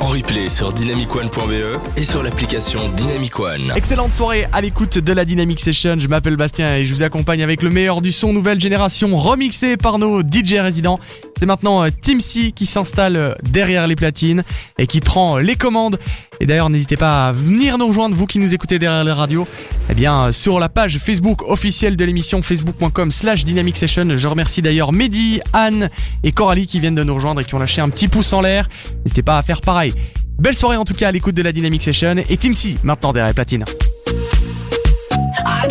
en replay sur dynamicone.be et sur l'application Dynamic One. Excellente soirée à l'écoute de la Dynamic Session. Je m'appelle Bastien et je vous accompagne avec le meilleur du son nouvelle génération remixé par nos DJ résidents c'est maintenant euh, Team C qui s'installe euh, derrière les platines et qui prend les commandes. Et d'ailleurs, n'hésitez pas à venir nous rejoindre, vous qui nous écoutez derrière les radios. Eh bien, euh, sur la page Facebook officielle de l'émission, facebook.com slash Dynamic Session. Je remercie d'ailleurs Mehdi, Anne et Coralie qui viennent de nous rejoindre et qui ont lâché un petit pouce en l'air. N'hésitez pas à faire pareil. Belle soirée en tout cas à l'écoute de la Dynamic Session et Team C maintenant derrière les platines. Ah,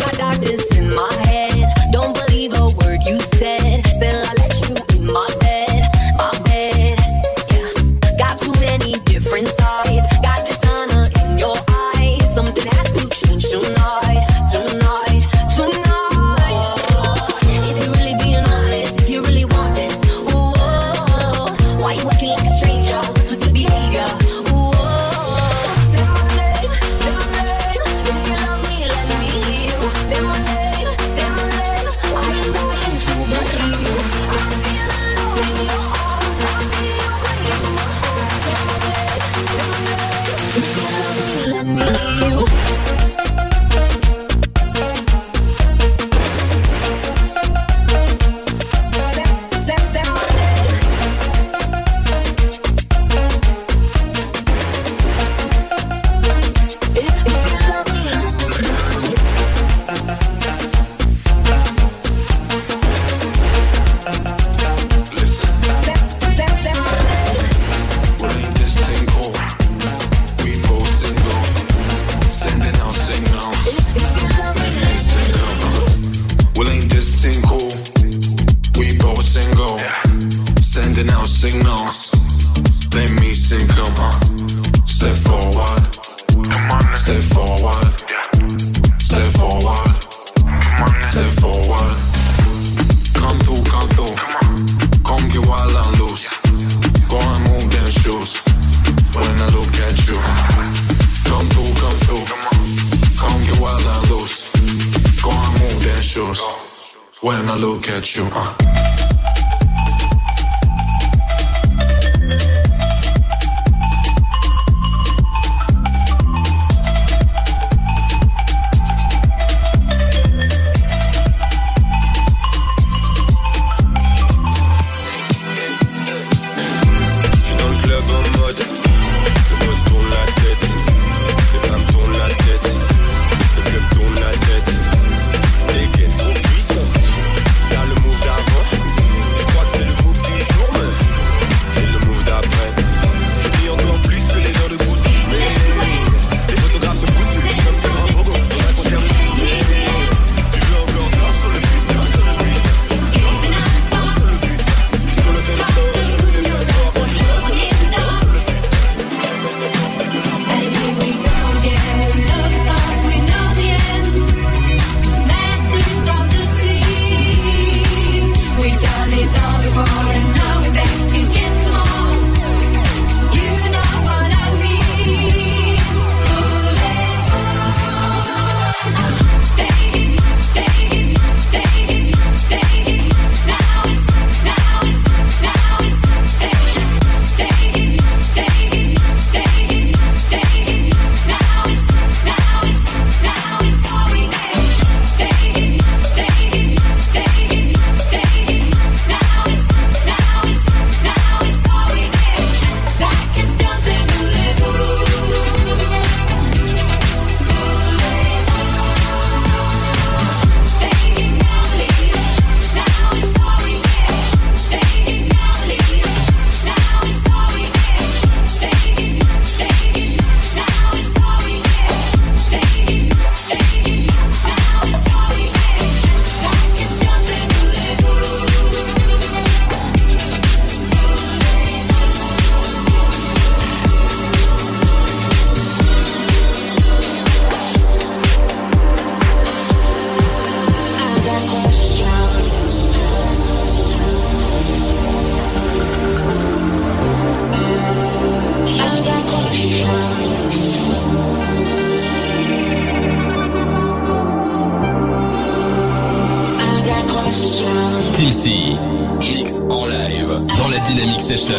Dizzy. Mix en live dans la Dynamic Session.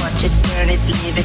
watch it, burn it, leave it.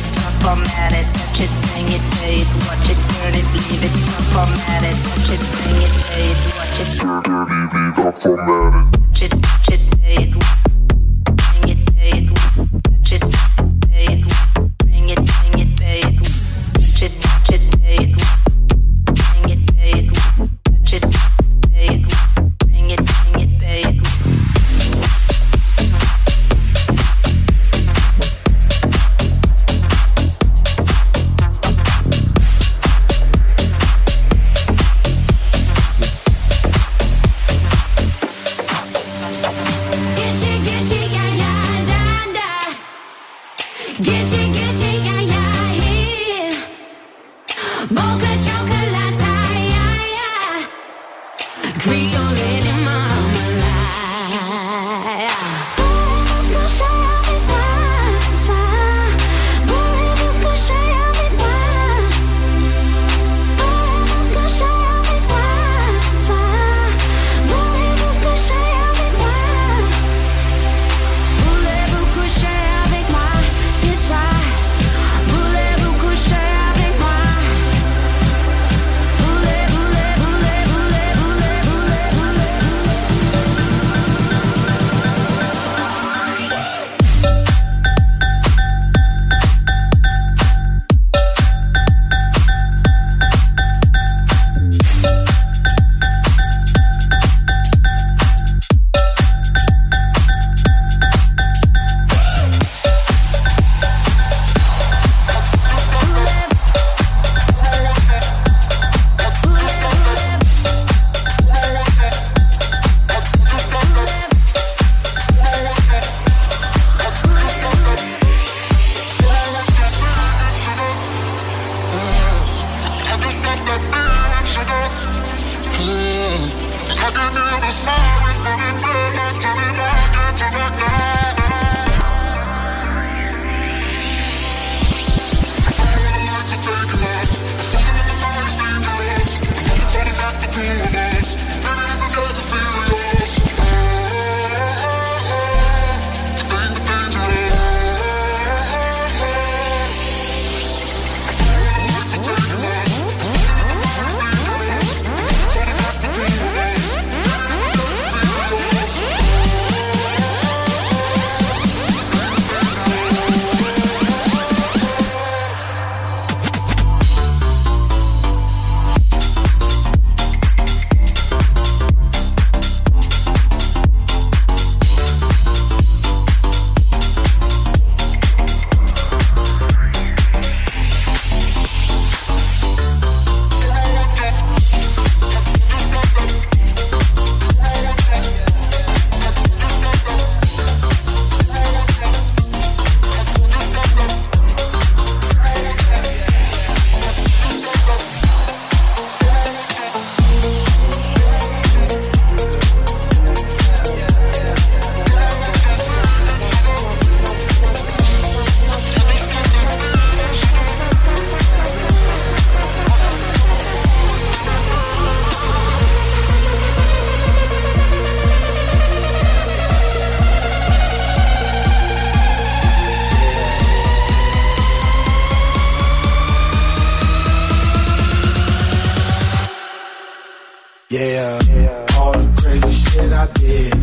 Yeah. All the crazy shit I did.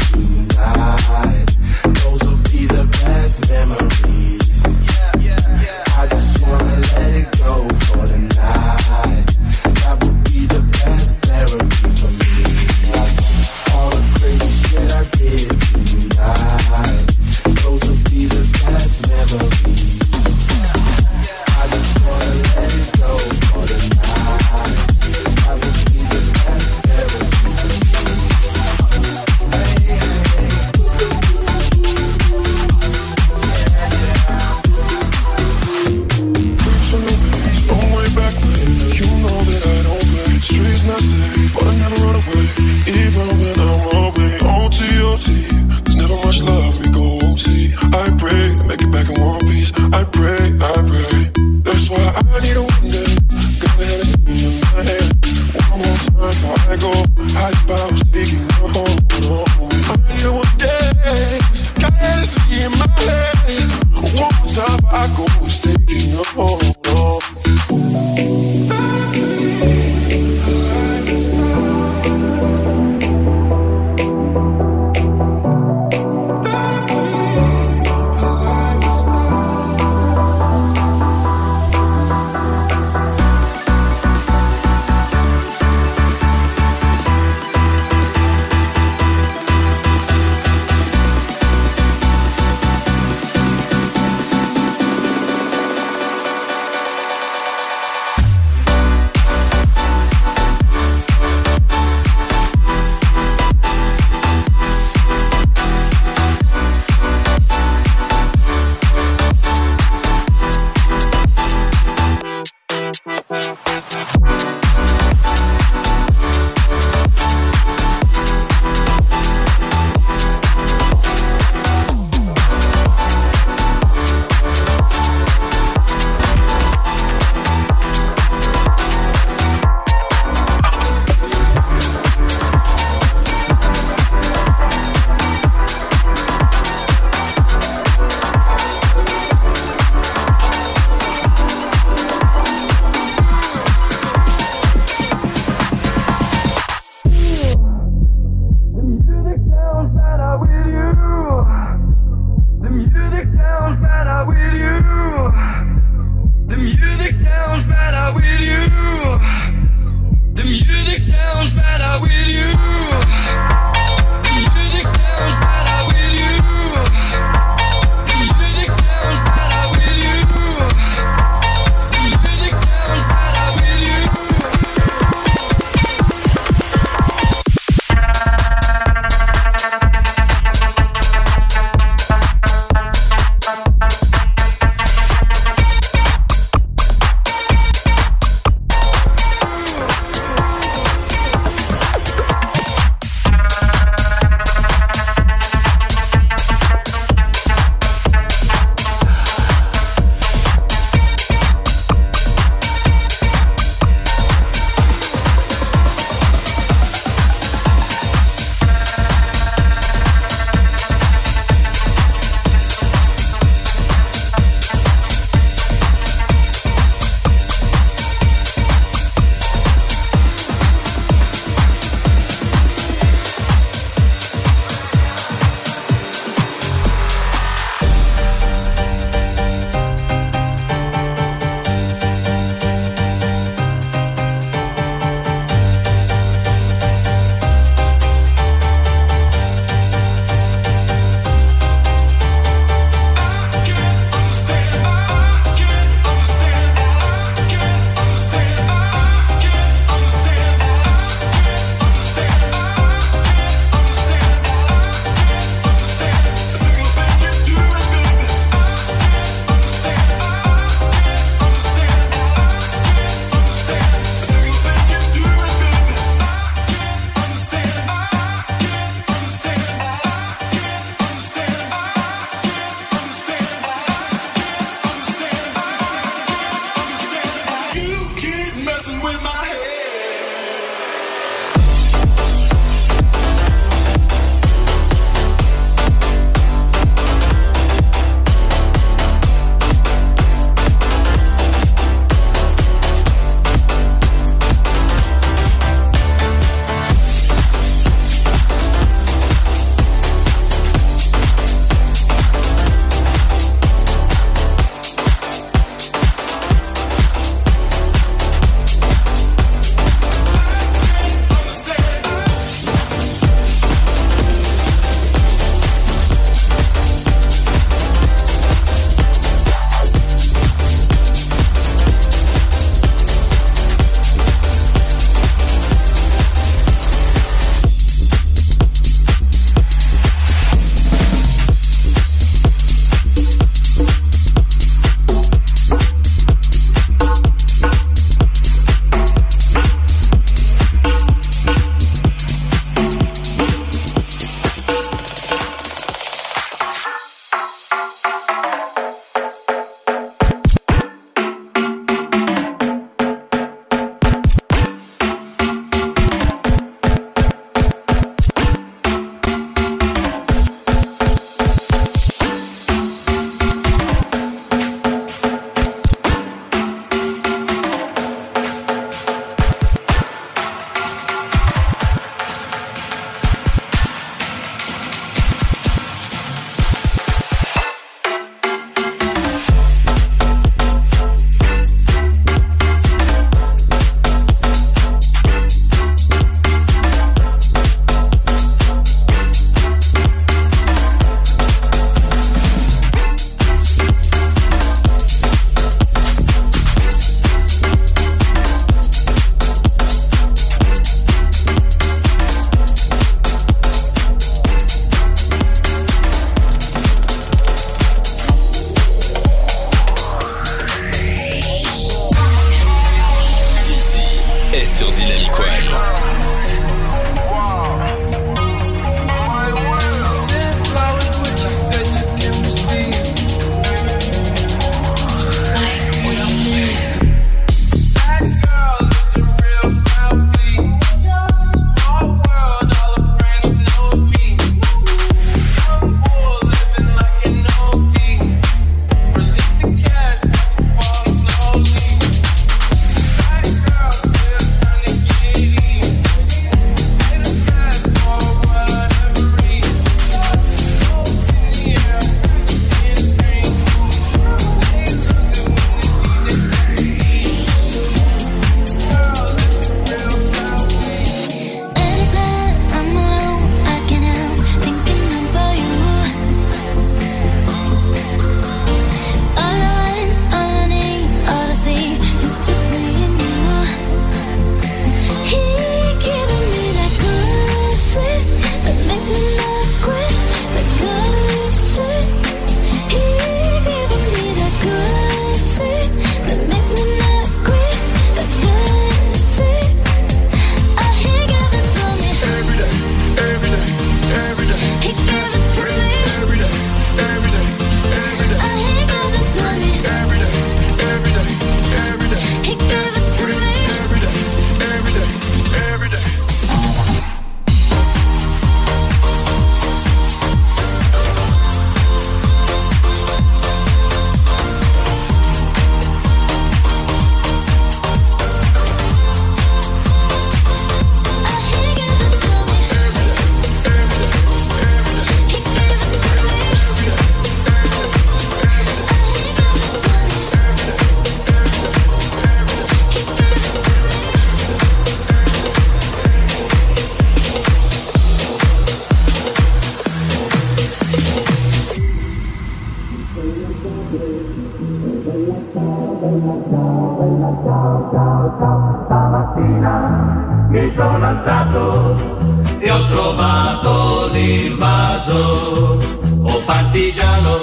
L'invaso. Oh partigiano,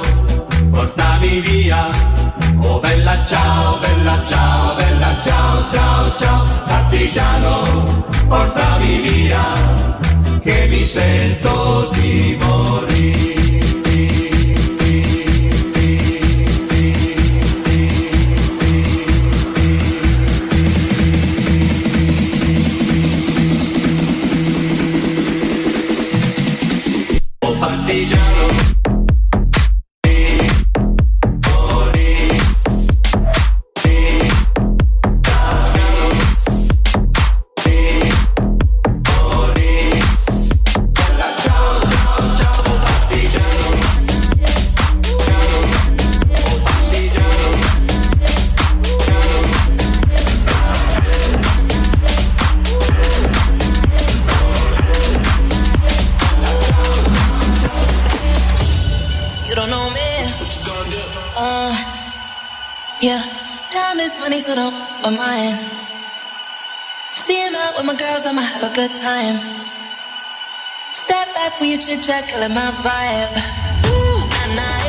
portami via. Oh bella ciao, bella ciao, bella ciao, ciao, ciao. Partigiano, portami via, che mi sento di morire. Is money, so don't mind. Seeing out with my girls, I'ma have a good time. Step back with your chit chat, killing my vibe. Ooh, nah, nah,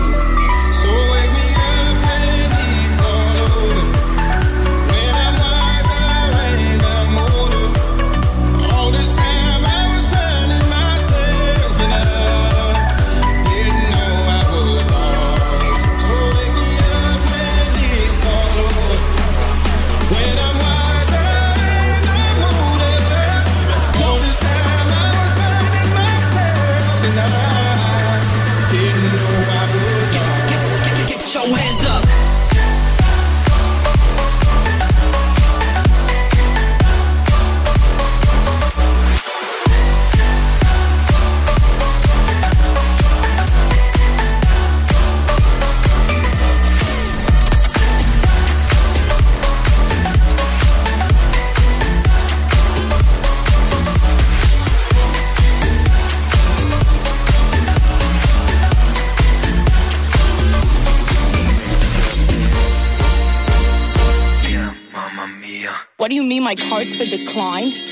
Declined?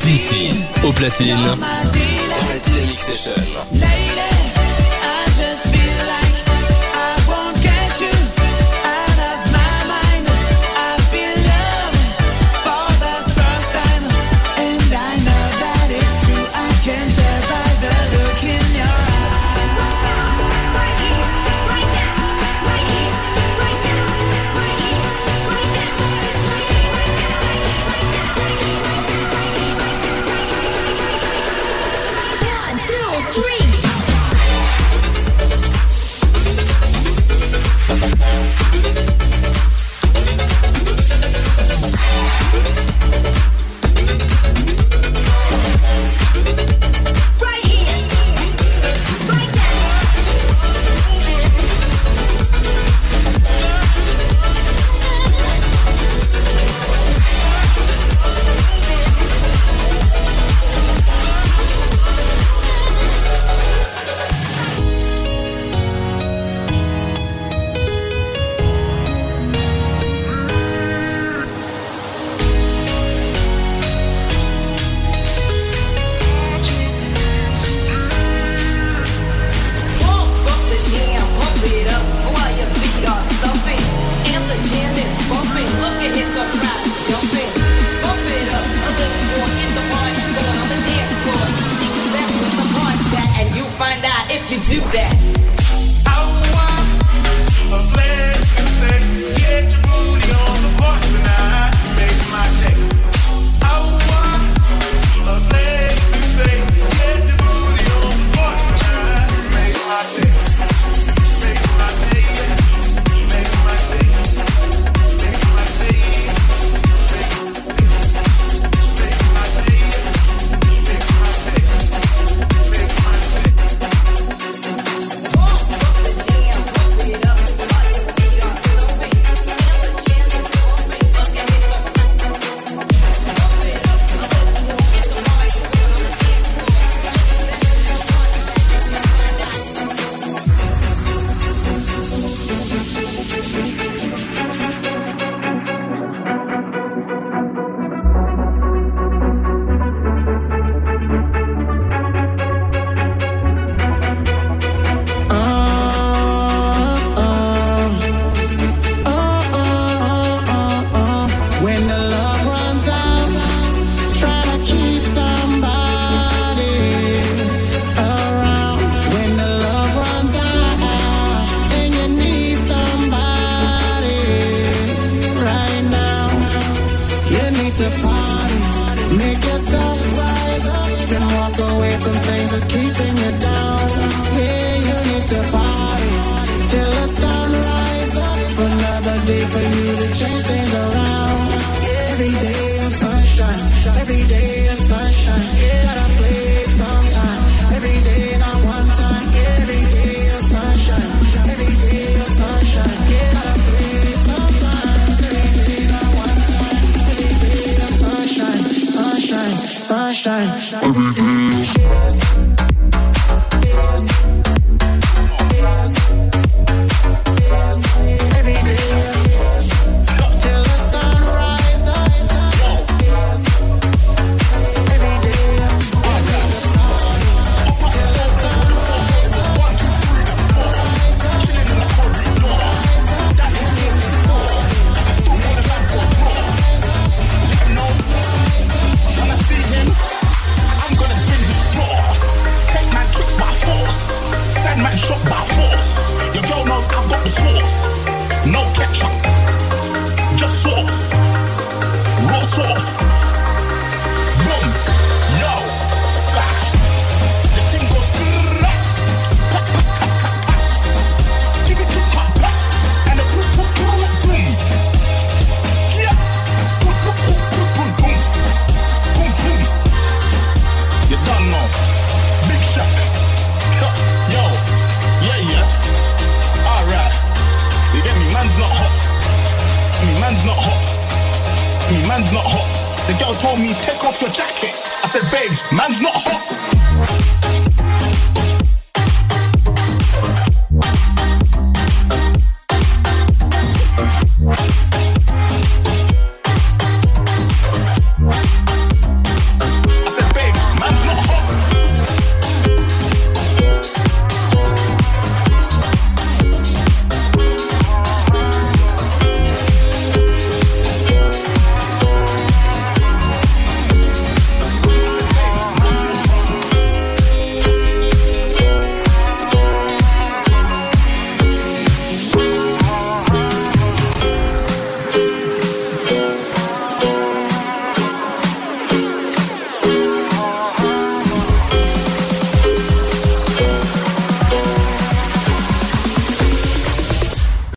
D'ici, au platine, dans la Dynamic Session. Lady, I just feel like man's not hot. The girl told me, take off your jacket. I said, babes, man's not hot.